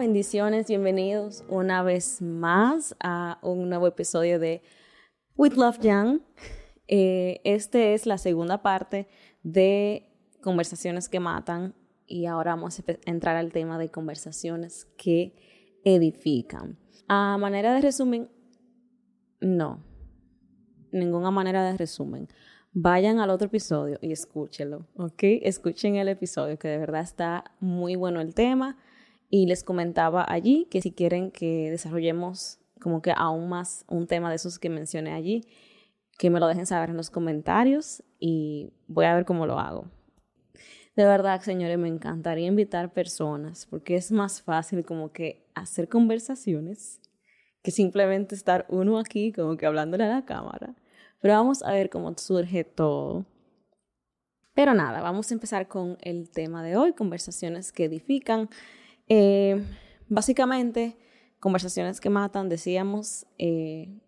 Bendiciones, bienvenidos una vez más a un nuevo episodio de With Love Young. Eh, este es la segunda parte de Conversaciones que Matan y ahora vamos a entrar al tema de conversaciones que edifican. A manera de resumen, no, ninguna manera de resumen. Vayan al otro episodio y escúchenlo, ¿ok? Escuchen el episodio, que de verdad está muy bueno el tema. Y les comentaba allí que si quieren que desarrollemos como que aún más un tema de esos que mencioné allí, que me lo dejen saber en los comentarios y voy a ver cómo lo hago. De verdad, señores, me encantaría invitar personas porque es más fácil como que hacer conversaciones que simplemente estar uno aquí como que hablándole a la cámara. Pero vamos a ver cómo surge todo. Pero nada, vamos a empezar con el tema de hoy, conversaciones que edifican. Eh, básicamente, conversaciones que matan, decíamos, eh,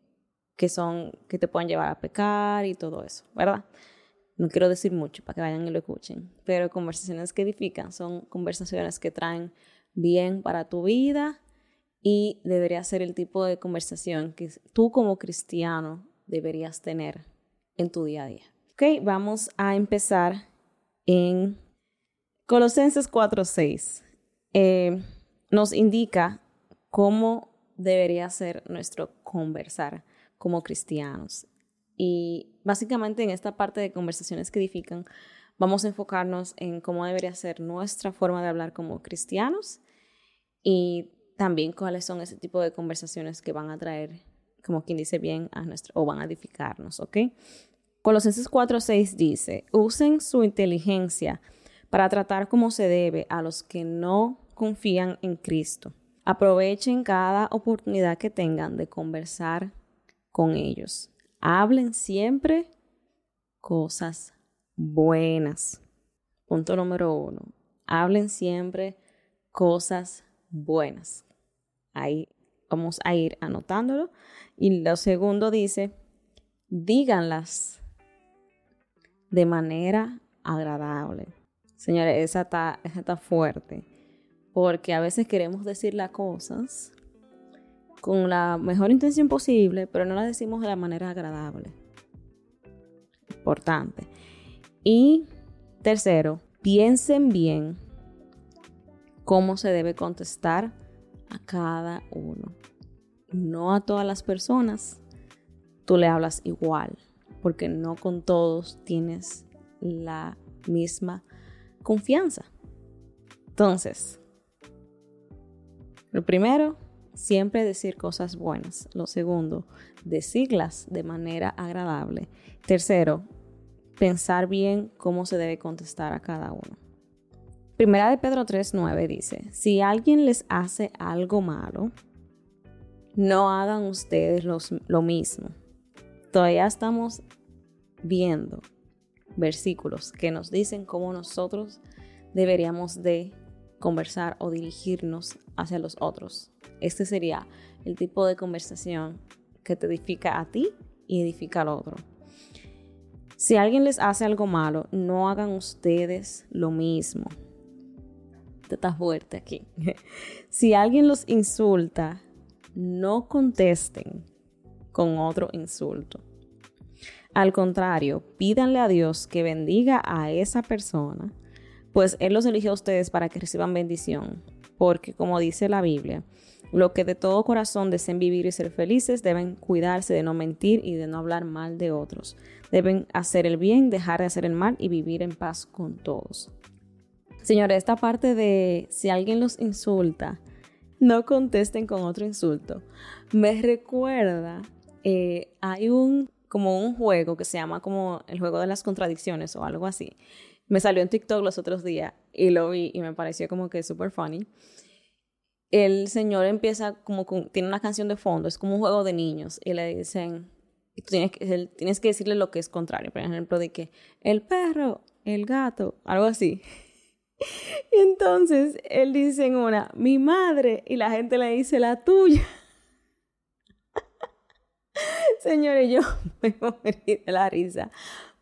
que son, que te pueden llevar a pecar y todo eso, ¿verdad? No quiero decir mucho para que vayan y lo escuchen, pero conversaciones que edifican son conversaciones que traen bien para tu vida y debería ser el tipo de conversación que tú como cristiano deberías tener en tu día a día. Ok, vamos a empezar en Colosenses 4:6. Eh, nos indica cómo debería ser nuestro conversar como cristianos. Y básicamente en esta parte de conversaciones que edifican, vamos a enfocarnos en cómo debería ser nuestra forma de hablar como cristianos y también cuáles son ese tipo de conversaciones que van a traer, como quien dice bien, a nuestro, o van a edificarnos, ¿ok? Colosenses 4:6 dice, usen su inteligencia para tratar como se debe a los que no confían en Cristo. Aprovechen cada oportunidad que tengan de conversar con ellos. Hablen siempre cosas buenas. Punto número uno. Hablen siempre cosas buenas. Ahí vamos a ir anotándolo. Y lo segundo dice, díganlas de manera agradable. Señores, esa está, esa está fuerte porque a veces queremos decir las cosas con la mejor intención posible, pero no las decimos de la manera agradable. Importante. Y tercero, piensen bien cómo se debe contestar a cada uno. No a todas las personas tú le hablas igual, porque no con todos tienes la misma confianza. Entonces, lo primero, siempre decir cosas buenas. Lo segundo, decirlas de manera agradable. Tercero, pensar bien cómo se debe contestar a cada uno. Primera de Pedro 3.9 dice, si alguien les hace algo malo, no hagan ustedes lo mismo. Todavía estamos viendo versículos que nos dicen cómo nosotros deberíamos de conversar o dirigirnos hacia los otros. Este sería el tipo de conversación que te edifica a ti y edifica al otro. Si alguien les hace algo malo, no hagan ustedes lo mismo. Te está fuerte aquí. si alguien los insulta, no contesten con otro insulto. Al contrario, pídanle a Dios que bendiga a esa persona pues Él los eligió a ustedes para que reciban bendición, porque como dice la Biblia, lo que de todo corazón deseen vivir y ser felices deben cuidarse de no mentir y de no hablar mal de otros. Deben hacer el bien, dejar de hacer el mal y vivir en paz con todos. Señores, esta parte de si alguien los insulta, no contesten con otro insulto. Me recuerda, eh, hay un como un juego que se llama como el juego de las contradicciones o algo así me salió en TikTok los otros días y lo vi y me pareció como que súper funny. El señor empieza como con, tiene una canción de fondo, es como un juego de niños y le dicen, tienes que, tienes que decirle lo que es contrario, por ejemplo, de que el perro, el gato, algo así. Y entonces él dice en una, mi madre, y la gente le dice la tuya. Señores, yo me morí de la risa,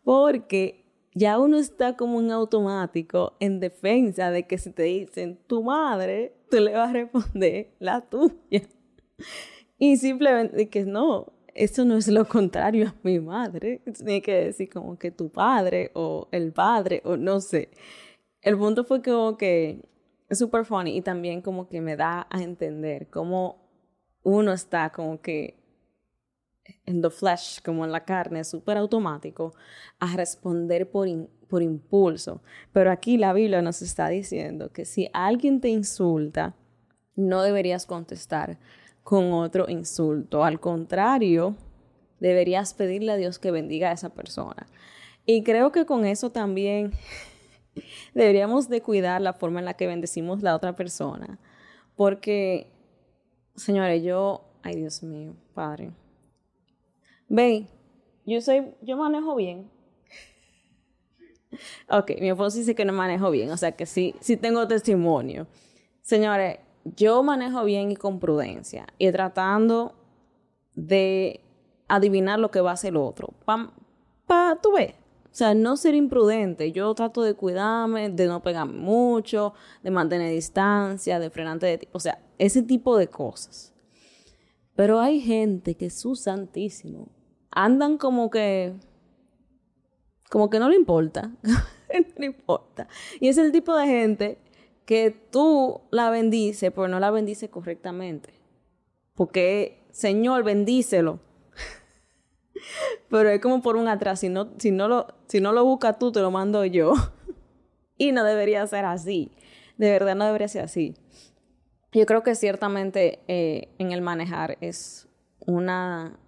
porque ya uno está como en automático en defensa de que si te dicen tu madre, tú le vas a responder la tuya. Y simplemente que no, eso no es lo contrario a mi madre. Tiene que decir como que tu padre o el padre o no sé. El punto fue como que es súper funny y también como que me da a entender cómo uno está como que en the flesh, como en la carne, súper automático, a responder por, por impulso. Pero aquí la Biblia nos está diciendo que si alguien te insulta, no deberías contestar con otro insulto. Al contrario, deberías pedirle a Dios que bendiga a esa persona. Y creo que con eso también deberíamos de cuidar la forma en la que bendecimos la otra persona. Porque, señores, yo, ay Dios mío, Padre, Ve, yo soy, yo manejo bien. Ok, mi esposo dice que no manejo bien, o sea que sí, sí tengo testimonio. Señores, yo manejo bien y con prudencia y tratando de adivinar lo que va a hacer el otro. Pa, pa, tú ves. O sea, no ser imprudente. Yo trato de cuidarme, de no pegarme mucho, de mantener distancia, de frenante de... O sea, ese tipo de cosas. Pero hay gente que su santísimo andan como que, como que no le importa, no le importa. Y es el tipo de gente que tú la bendices, pero no la bendices correctamente. Porque, Señor, bendícelo. pero es como por un atrás, si no, si no, lo, si no lo buscas tú, te lo mando yo. y no debería ser así. De verdad no debería ser así. Yo creo que ciertamente eh, en el manejar es una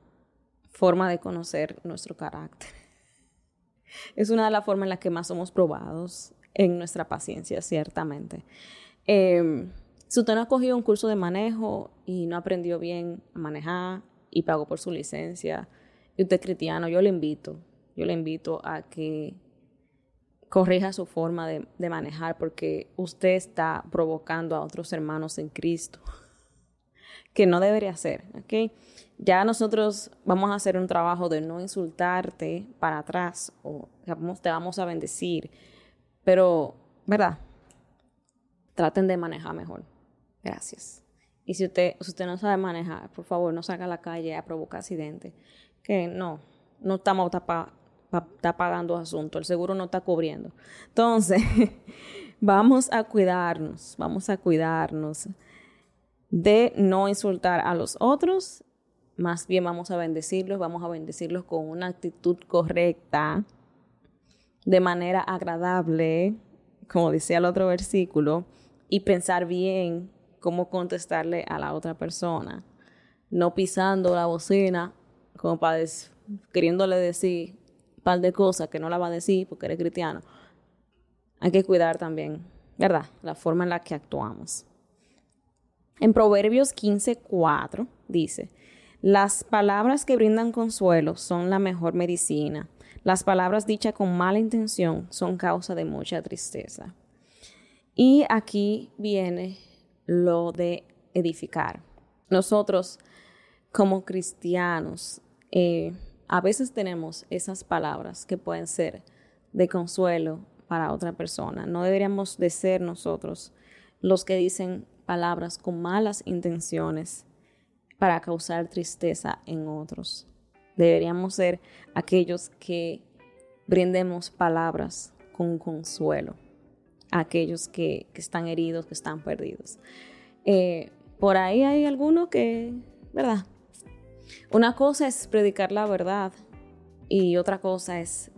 forma de conocer nuestro carácter. Es una de las formas en las que más somos probados en nuestra paciencia, ciertamente. Em, si usted no ha cogido un curso de manejo y no aprendió bien a manejar y pagó por su licencia, y usted es cristiano, yo le invito, yo le invito a que corrija su forma de, de manejar porque usted está provocando a otros hermanos en Cristo, que no debería hacer, ¿ok? Ya nosotros vamos a hacer un trabajo de no insultarte para atrás o te vamos a bendecir, pero, ¿verdad? Traten de manejar mejor. Gracias. Y si usted, usted no sabe manejar, por favor, no salga a la calle a provocar accidentes. Que no, no estamos está pagando asunto, el seguro no está cubriendo. Entonces, vamos a cuidarnos, vamos a cuidarnos de no insultar a los otros más bien vamos a bendecirlos, vamos a bendecirlos con una actitud correcta, de manera agradable, como decía el otro versículo, y pensar bien cómo contestarle a la otra persona, no pisando la bocina como para queriéndole decir un par de cosas que no la va a decir porque eres cristiano. Hay que cuidar también, ¿verdad? La forma en la que actuamos. En Proverbios 15:4 dice, las palabras que brindan consuelo son la mejor medicina. Las palabras dichas con mala intención son causa de mucha tristeza. Y aquí viene lo de edificar. Nosotros, como cristianos, eh, a veces tenemos esas palabras que pueden ser de consuelo para otra persona. No deberíamos de ser nosotros los que dicen palabras con malas intenciones para causar tristeza en otros. Deberíamos ser aquellos que brindemos palabras con consuelo a aquellos que, están heridos, que están perdidos. Eh, por ahí hay algunos que, ¿verdad? Una cosa es predicar la verdad y otra cosa es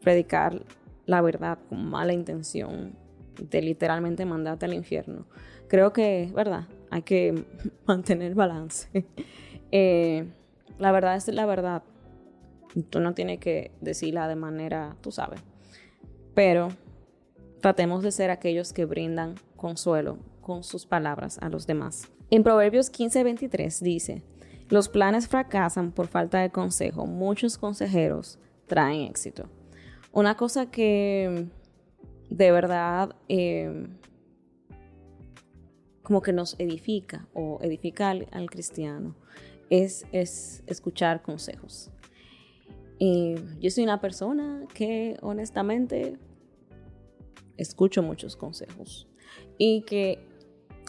predicar la verdad con mala intención de literalmente mandarte al infierno. Creo que, ¿verdad? Hay que mantener balance. Eh, la verdad es la verdad. Tú no tienes que decirla de manera, tú sabes. Pero tratemos de ser aquellos que brindan consuelo con sus palabras a los demás. En Proverbios 15:23 dice, los planes fracasan por falta de consejo. Muchos consejeros traen éxito. Una cosa que de verdad eh, como que nos edifica o edifica al, cristiano es, es escuchar consejos. yo soy una persona que honestamente escucho muchos consejos y que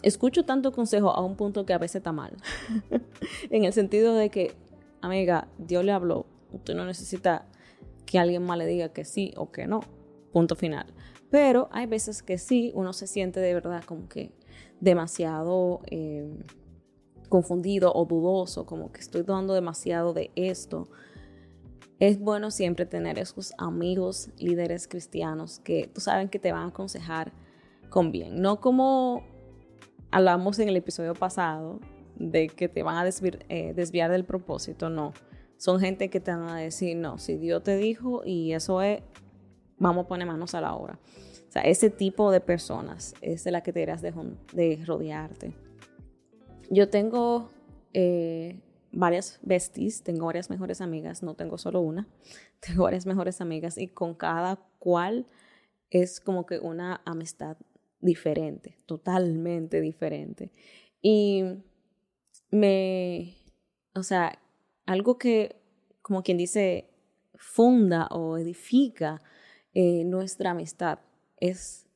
escucho tanto consejo a un punto que a veces está mal. en el sentido de que, amiga, Dios le habló, usted no necesita que alguien más le diga que sí o que no. Punto final. Pero hay veces que sí, uno se siente de verdad como que demasiado eh, confundido o dudoso, como que estoy dando demasiado de esto. Es bueno siempre tener esos amigos, líderes cristianos que tú sabes que te van a aconsejar con bien, no como hablamos en el episodio pasado de que te van a eh, desviar, del propósito, no. Son gente que te van a decir, no, si Dios te dijo y eso es, vamos a poner manos a la obra. O sea, ese tipo de personas es de la que te de rodearte. Yo tengo eh, varias besties, tengo varias mejores amigas, no tengo solo una, tengo varias mejores amigas y con cada cual es como que una amistad diferente, totalmente diferente. Y me, o sea, algo que, como quien dice, funda o edifica eh, nuestra amistad es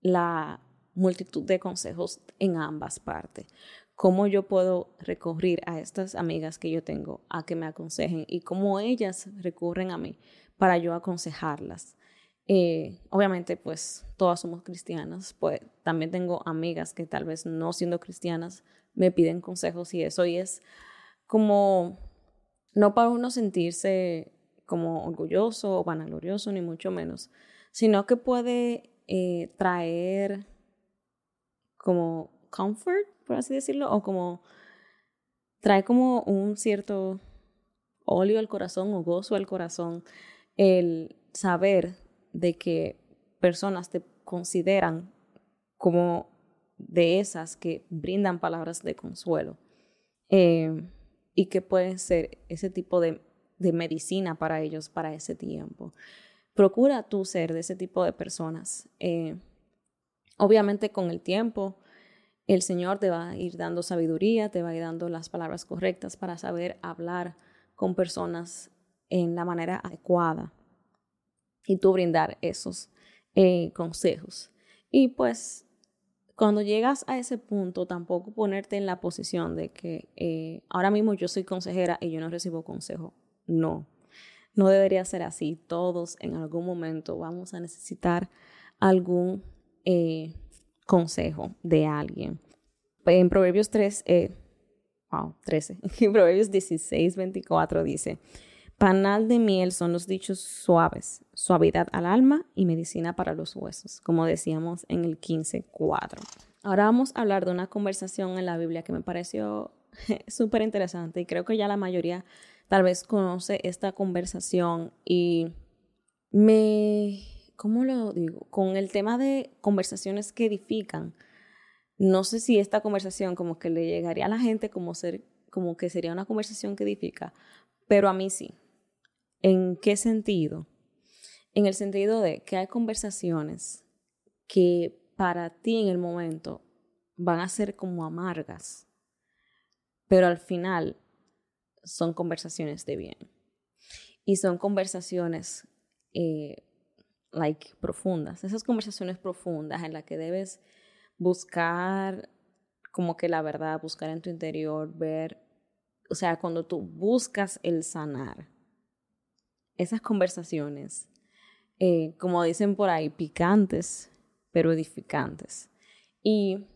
la multitud de consejos en ambas partes. Cómo yo puedo recurrir a estas amigas que yo tengo a que me aconsejen y cómo ellas recurren a mí para yo aconsejarlas. Eh, obviamente, pues todas somos cristianas, pues también tengo amigas que tal vez no siendo cristianas me piden consejos y eso, y es como, no para uno sentirse como orgulloso o vanaglorioso, ni mucho menos, sino que puede eh, traer como comfort, por así decirlo, o como trae como un cierto óleo al corazón o gozo al corazón el saber de que personas te consideran como de esas que brindan palabras de consuelo eh, y que pueden ser ese tipo de, medicina para ellos para ese tiempo. Procura tú ser de ese tipo de personas. Eh, obviamente con el tiempo el Señor te va a ir dando sabiduría, te va a ir dando las palabras correctas para saber hablar con personas en la manera adecuada y tú brindar esos eh, consejos. Y pues cuando llegas a ese punto, tampoco ponerte en la posición de que eh, ahora mismo yo soy consejera y yo no recibo consejo. No, no debería ser así. Todos en algún momento vamos a necesitar algún eh, consejo de alguien. En Proverbios 3, wow, 13, en Proverbios 16, 24 dice, Panal de miel son los dichos suaves, suavidad al alma y medicina para los huesos, como decíamos en el 15.4. Ahora vamos a hablar de una conversación en la Biblia que me pareció súper interesante y creo que ya la mayoría tal vez conoce esta conversación y me, ¿cómo lo digo? Con el tema de conversaciones que edifican, no sé si esta conversación como que le llegaría a la gente como, ser, como que sería una conversación que edifica, pero a mí sí. ¿En qué sentido? En el sentido de que hay conversaciones que para ti en el momento van a ser como amargas, pero al final son conversaciones de bien. Y son conversaciones eh, like profundas, esas conversaciones profundas en las que debes buscar como que la verdad, buscar en tu interior, ver, o sea, cuando tú buscas el sanar, esas conversaciones, eh, como dicen por ahí, picantes, pero edificantes. Y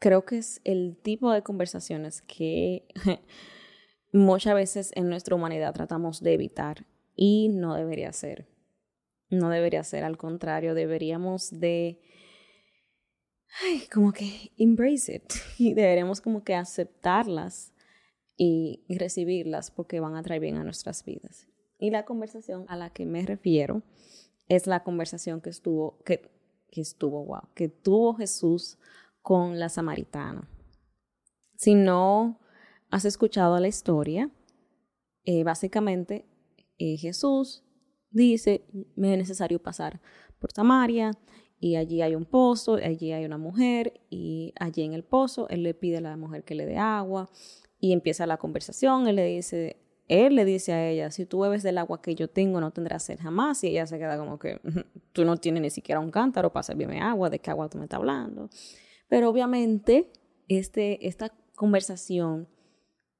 creo que es el tipo de conversaciones que muchas veces en nuestra humanidad tratamos de evitar y no debería ser. No debería ser, al contrario, deberíamos de, ay, como que embrace it y deberíamos como que aceptarlas y recibirlas porque van a traer bien a nuestras vidas. Y la conversación a la que me refiero es la conversación que estuvo, que, que estuvo, wow, que tuvo Jesús con la samaritana. Si no has escuchado la historia, eh, básicamente eh, Jesús dice, me es necesario pasar por Samaria y allí hay un pozo, allí hay una mujer y allí en el pozo él le pide a la mujer que le dé agua y empieza la conversación, él le dice, él le dice a ella, si tú bebes del agua que yo tengo, no tendrás sed jamás. Y ella se queda como que, tú no tienes ni siquiera un cántaro para servirme agua, ¿de qué agua tú me estás hablando? Pero obviamente, este, esta conversación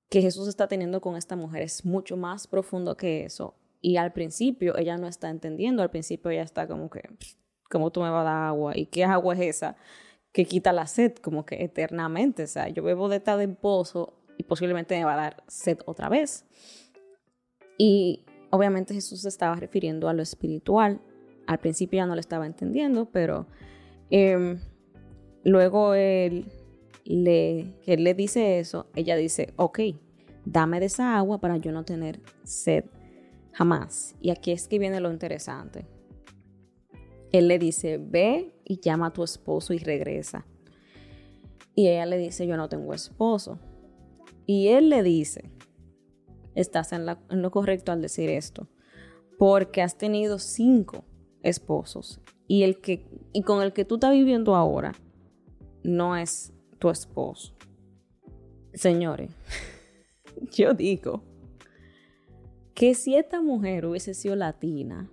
que Jesús está teniendo con esta mujer es mucho más profundo que eso. Y al principio ella no está entendiendo, al principio ella está como que, ¿cómo tú me vas a dar agua? ¿Y qué agua es esa que quita la sed como que eternamente? O sea, yo bebo de esta del pozo y posiblemente me va a dar sed otra vez. Y obviamente Jesús estaba refiriendo a lo espiritual. Al principio ya no lo estaba entendiendo, pero em, luego él le, que él le dice eso, ella dice, ok, dame de esa agua para yo no tener sed jamás. Y aquí es que viene lo interesante. Él le dice, ve y llama a tu esposo y regresa. Y ella le dice, yo no tengo esposo. Y él le dice, estás en, lo correcto al decir esto, porque has tenido cinco esposos y, el que, y con el que tú estás viviendo ahora no es tu esposo. Señores, yo digo que si esta mujer hubiese sido latina,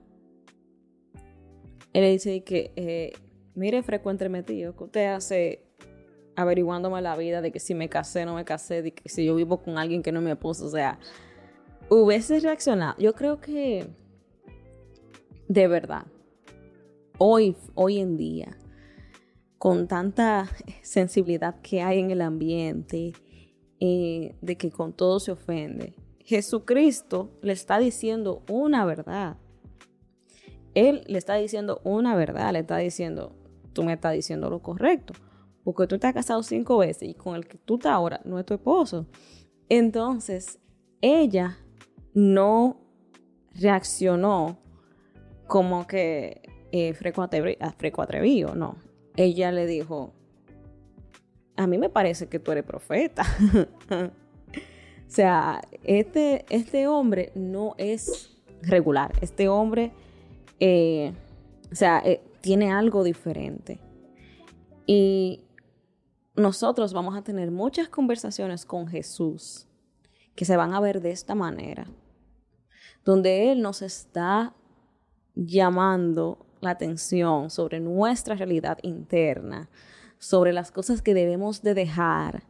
él le dice que, eh, mire, frecuentemente tío, que usted hace averiguándome la vida de que si me casé, no me casé, de que si yo vivo con alguien que no es mi esposo, o sea, hubiese reaccionado. Yo creo que, de verdad, hoy, hoy en día, con tanta sensibilidad que hay en el ambiente, eh, de que con todo se ofende, Jesucristo le está diciendo una verdad. Él le está diciendo una verdad, le está diciendo, tú me estás diciendo lo correcto porque tú te has casado cinco veces y con el que tú estás ahora no es tu esposo. Entonces, ella no reaccionó como que eh, freco, atrevido, no. Ella le dijo, a mí me parece que tú eres profeta. o sea, este, este hombre no es regular. Este hombre, eh, o sea, eh, tiene algo diferente. Y nosotros vamos a tener muchas conversaciones con Jesús que se van a ver de esta manera, donde Él nos está llamando la atención sobre nuestra realidad interna, sobre las cosas que debemos de dejar.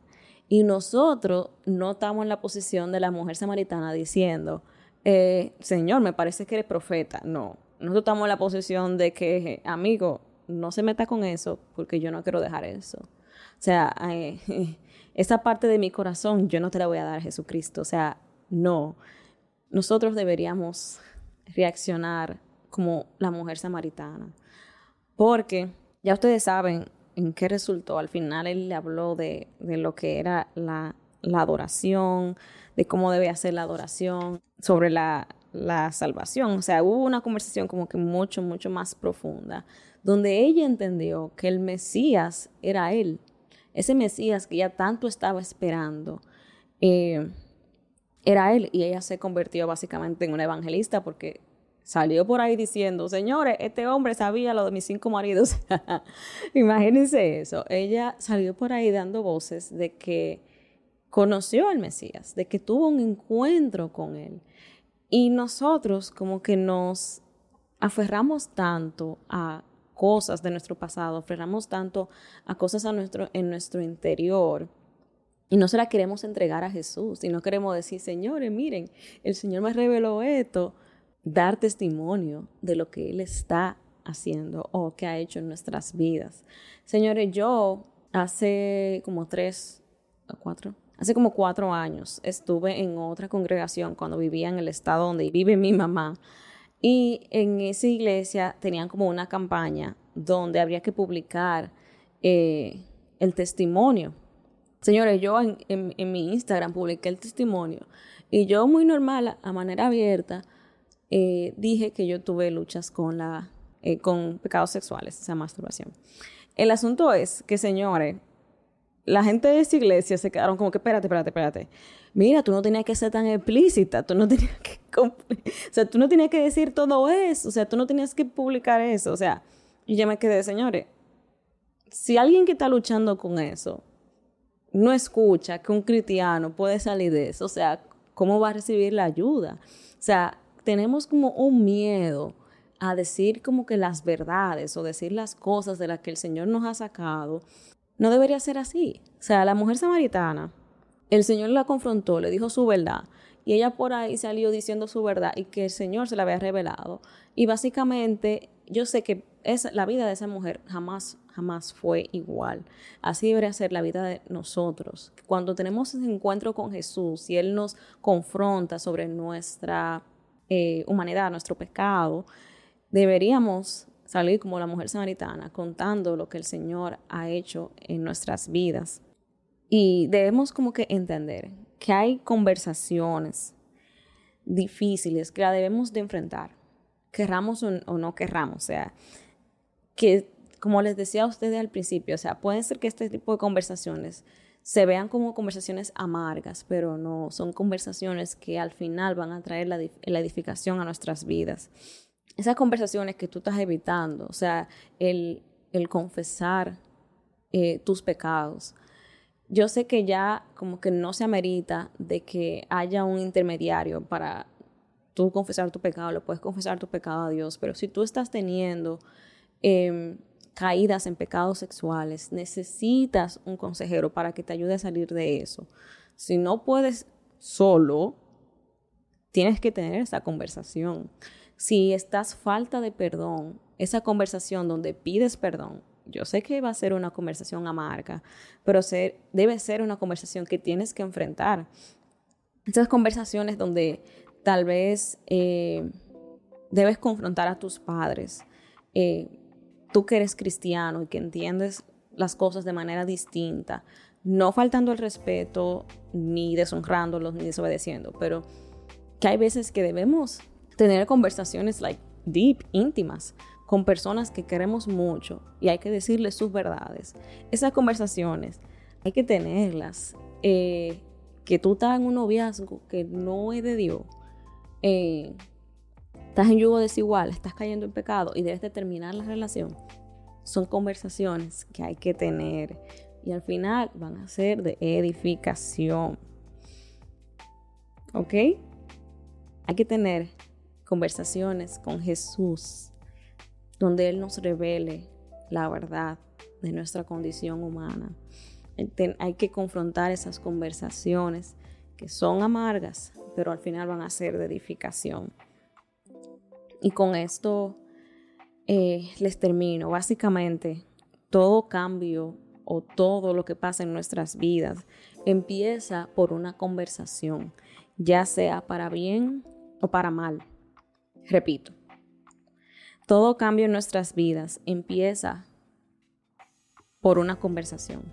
Y nosotros no estamos en la posición de la mujer samaritana diciendo, eh, Señor, me parece que eres profeta. No, nosotros estamos en la posición de que, amigo, no se meta con eso porque yo no quiero dejar eso. O sea, esa parte de mi corazón yo no te la voy a dar Jesucristo. O sea, no. Nosotros deberíamos reaccionar como la mujer samaritana. Porque ya ustedes saben en qué resultó. Al final él le habló de, lo que era la, adoración, de cómo debe hacer la adoración, sobre la, la salvación. O sea, hubo una conversación como que mucho, mucho más profunda, donde ella entendió que el Mesías era él, ese Mesías que ella tanto estaba esperando, eh, era él y ella se convirtió básicamente en una evangelista porque salió por ahí diciendo, señores, este hombre sabía lo de mis cinco maridos. Imagínense eso. Ella salió por ahí dando voces de que conoció al Mesías, de que tuvo un encuentro con él. Y nosotros como que nos aferramos tanto a cosas de nuestro pasado, aferramos tanto a cosas a nuestro, en nuestro interior y no se la queremos entregar a Jesús y no queremos decir, señores, miren, el Señor me reveló esto, dar testimonio de lo que Él está haciendo o que ha hecho en nuestras vidas. Señores, yo hace como tres o cuatro, hace como cuatro años estuve en otra congregación cuando vivía en el estado donde vive mi mamá. Y en esa iglesia tenían como una campaña donde habría que publicar eh, el testimonio. Señores, yo en, mi Instagram publiqué el testimonio y yo muy normal, a manera abierta, eh, dije que yo tuve luchas con, la, eh, con pecados sexuales, o sea, masturbación. El asunto es que, señores, la gente de esa iglesia se quedaron como que, espérate, espérate, espérate. Mira, tú no tenías que ser tan explícita, tú no tenías que, o sea, tú no tenías que decir todo eso, o sea, tú no tenías que publicar eso, o sea, y ya me quedé, señores, si alguien que está luchando con eso no escucha que un cristiano puede salir de eso, o sea, ¿cómo va a recibir la ayuda? O sea, tenemos como un miedo a decir como que las verdades o decir las cosas de las que el Señor nos ha sacado. No debería ser así. O sea, la mujer samaritana, el Señor la confrontó, le dijo su verdad y ella por ahí salió diciendo su verdad y que el Señor se la había revelado. Y básicamente yo sé que es, la vida de esa mujer jamás, jamás fue igual. Así debería ser la vida de nosotros. Cuando tenemos ese encuentro con Jesús y Él nos confronta sobre nuestra eh, humanidad, nuestro pecado, deberíamos salir como la mujer samaritana contando lo que el Señor ha hecho en nuestras vidas. Y debemos como que entender que hay conversaciones difíciles que la debemos de enfrentar, querramos o, no querramos, o sea, que como les decía a ustedes al principio, o sea, puede ser que este tipo de conversaciones se vean como conversaciones amargas, pero no, son conversaciones que al final van a traer la, edificación a nuestras vidas. Esas conversaciones que tú estás evitando, o sea, el, confesar eh, tus pecados, yo sé que ya como que no se amerita de que haya un intermediario para tú confesar tu pecado, lo puedes confesar tu pecado a Dios, pero si tú estás teniendo em, caídas en pecados sexuales, necesitas un consejero para que te ayude a salir de eso. Si no puedes solo, tienes que tener esa conversación. Si estás falta de perdón, esa conversación donde pides perdón, yo sé que va a ser una conversación amarga, pero debe ser una conversación que tienes que enfrentar. Esas conversaciones donde tal vez eh, debes confrontar a tus padres, eh, tú que eres cristiano y que entiendes las cosas de manera distinta, no faltando el respeto, ni deshonrándolos, ni desobedeciendo, pero que hay veces que debemos tener conversaciones like deep, íntimas, con personas que queremos mucho y hay que decirles sus verdades. Esas conversaciones hay que tenerlas. Eh, que tú estás en un noviazgo que no es de Dios, eh, estás en yugo desigual, estás cayendo en pecado y debes de terminar la relación. Son conversaciones que hay que tener y al final van a ser de edificación. ¿Ok? Hay que tener conversaciones con Jesús donde Él nos revele la verdad de nuestra condición humana. Hay que confrontar esas conversaciones que son amargas, pero al final van a ser de edificación. Y con esto eh, les termino. Básicamente, todo cambio o todo lo que pasa en nuestras vidas empieza por una conversación, ya sea para bien o para mal. Repito, todo cambio en nuestras vidas empieza por una conversación,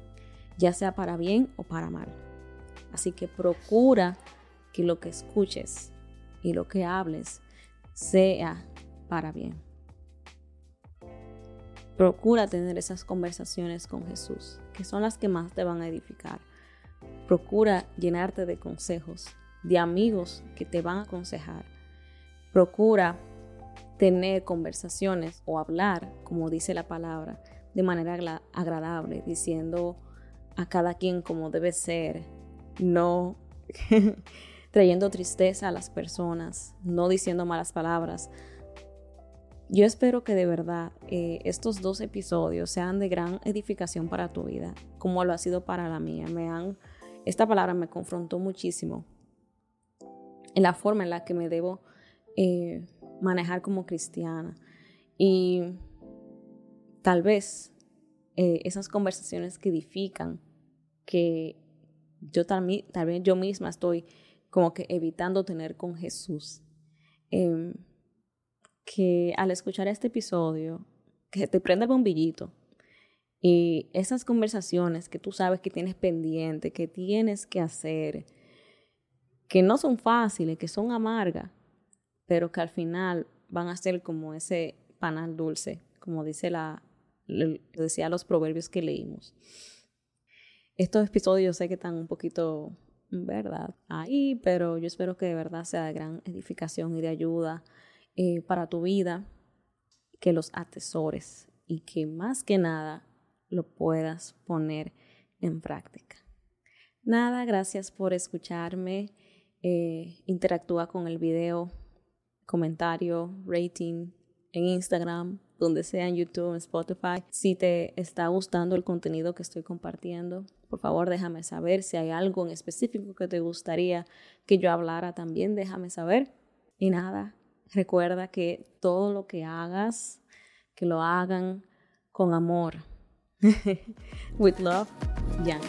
ya sea para bien o para mal. Así que procura que lo que escuches y lo que hables sea para bien. Procura tener esas conversaciones con Jesús, que son las que más te van a edificar. Procura llenarte de consejos, de amigos que te van a aconsejar. Procura tener conversaciones o hablar, como dice la palabra, de manera agradable, diciendo a cada quien como debe ser, no trayendo tristeza a las personas, no diciendo malas palabras. Yo espero que de verdad eh, estos dos episodios sean de gran edificación para tu vida, como lo ha sido para la mía. Me han, esta palabra me confrontó muchísimo en la forma en la que me debo eh, manejar como cristiana. Y tal vez eh, esas conversaciones que edifican, que yo tal, yo misma estoy como que evitando tener con Jesús, em, que al escuchar este episodio, que te prenda el bombillito y esas conversaciones que tú sabes que tienes pendiente, que tienes que hacer, que no son fáciles, que son amargas, pero que al final van a ser como ese panal dulce, como dice la, decía los proverbios que leímos. Estos episodios sé que están un poquito, ¿verdad? Ahí, pero yo espero que de verdad sea de gran edificación y de ayuda eh, para tu vida, que los atesores y que más que nada lo puedas poner en práctica. Nada, gracias por escucharme. eh, interactúa con el video, comentario, rating en Instagram, donde sea en YouTube, en Spotify. Si te está gustando el contenido que estoy compartiendo, por favor déjame saber. Si hay algo en específico que te gustaría que yo hablara también, déjame saber. Y nada, recuerda que todo lo que hagas, que lo hagan con amor. With love, Jan.